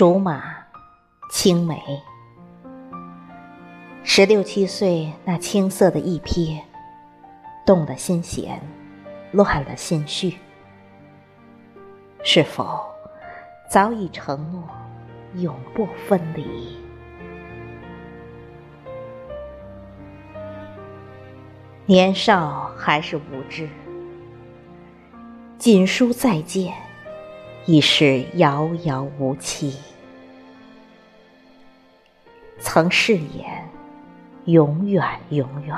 竹马，青梅。十六七岁那青涩的一瞥，动了心弦，乱了心绪。是否早已承诺永不分离？年少还是无知，锦书再见，已是遥遥无期。曾誓言，永远永远，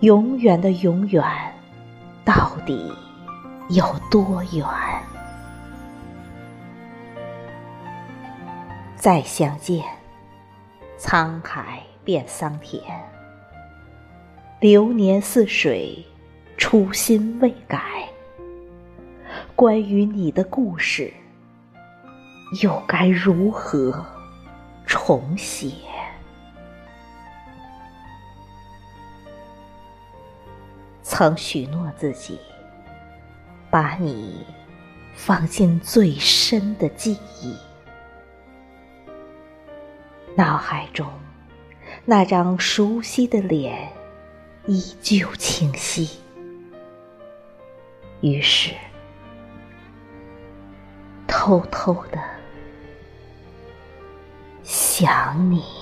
永远的永远，到底有多远？再相见，沧海变桑田。流年似水，初心未改。关于你的故事，又该如何重写？曾许诺自己，把你放进最深的记忆，脑海中那张熟悉的脸。依旧清晰，于是偷偷的想你。